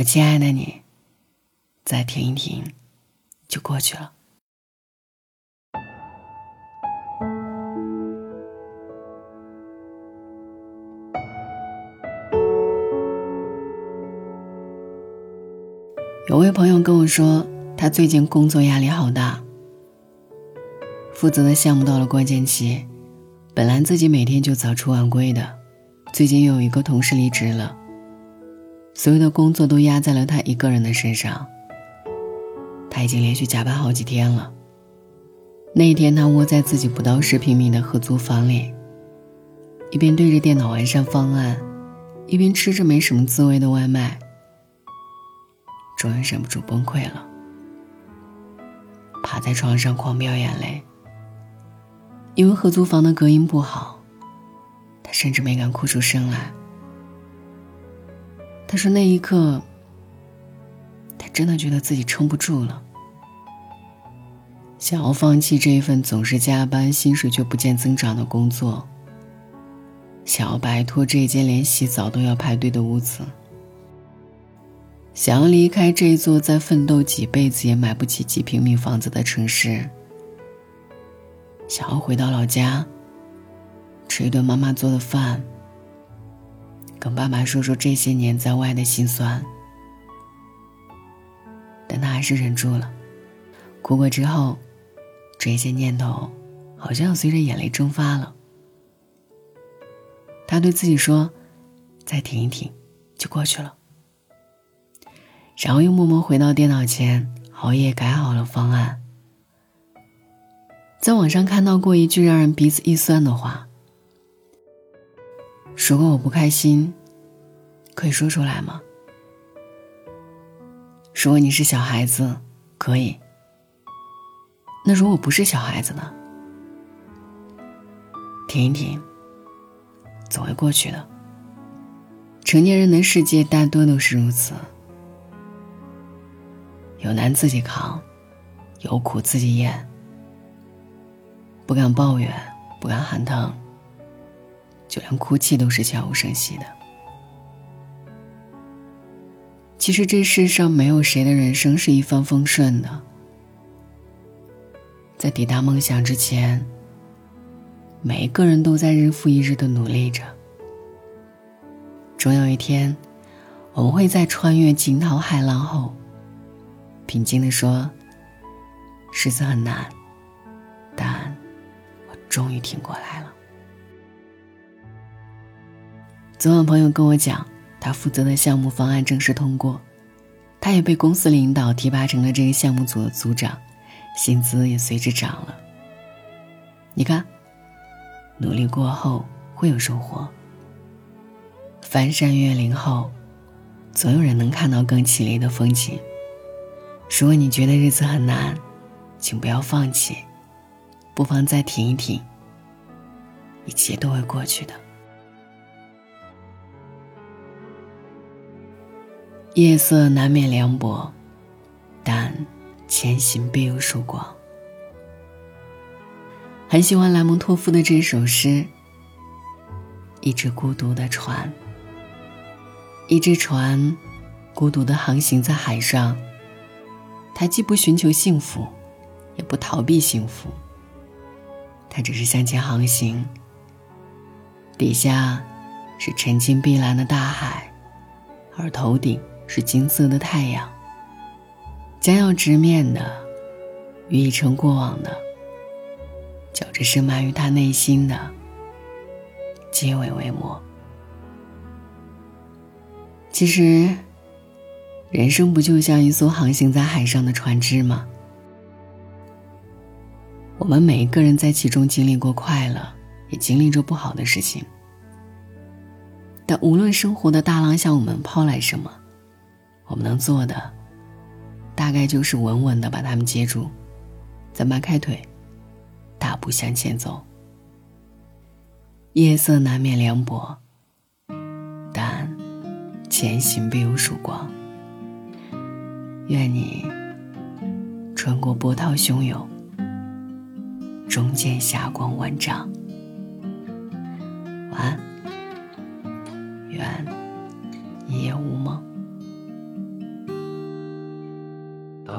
我亲爱的你，再停一停，就过去了。有位朋友跟我说，他最近工作压力好大，负责的项目到了关键期，本来自己每天就早出晚归的，最近又有一个同事离职了，所有的工作都压在了他一个人的身上。他已经连续加班好几天了。那一天，他窝在自己不到十平米的合租房里，一边对着电脑完善方案，一边吃着没什么滋味的外卖。终于忍不住崩溃了，趴在床上狂飙眼泪。因为合租房的隔音不好，他甚至没敢哭出声来。他说那一刻，他真的觉得自己撑不住了，想要放弃这一份总是加班、薪水却不见增长的工作，想要摆脱这一间连洗澡都要排队的屋子。想要离开这一座在奋斗几辈子也买不起几平米房子的城市，想要回到老家，吃一顿妈妈做的饭，跟爸妈说说这些年在外的辛酸，但他还是忍住了。哭过之后，这些念头好像随着眼泪蒸发了。他对自己说：“再挺一挺，就过去了。”然后又默默回到电脑前，熬夜改好了方案。在网上看到过一句让人鼻子一酸的话：“如果我不开心，可以说出来吗？如果你是小孩子，可以。那如果不是小孩子呢？停一停，总会过去的。成年人的世界大多都是如此。”有难自己扛，有苦自己咽。不敢抱怨，不敢喊疼，就连哭泣都是悄无声息的。其实这世上没有谁的人生是一帆风顺的，在抵达梦想之前，每一个人都在日复一日的努力着。总有一天，我们会在穿越惊涛骇浪后。平静地说：“日子很难，但我终于挺过来了。”昨晚朋友跟我讲，他负责的项目方案正式通过，他也被公司领导提拔成了这个项目组的组长，薪资也随之涨了。你看，努力过后会有收获。翻山越岭后，总有人能看到更绮丽的风景。如果你觉得日子很难，请不要放弃，不妨再停一停。一切都会过去的。夜色难免凉薄，但前行必有曙光。很喜欢莱蒙托夫的这首诗。一只孤独的船，一只船，孤独的航行在海上。它既不寻求幸福，也不逃避幸福。他只是向前航行。底下是沉静碧蓝的大海，而头顶是金色的太阳。将要直面的，与已成过往的，较着深埋于他内心的，皆为微末。其实。人生不就像一艘航行在海上的船只吗？我们每一个人在其中经历过快乐，也经历着不好的事情。但无论生活的大浪向我们抛来什么，我们能做的，大概就是稳稳的把他们接住，再迈开腿，大步向前走。夜色难免凉薄，但前行必有曙光。愿你穿过波涛汹涌，终见霞光万丈。晚安，愿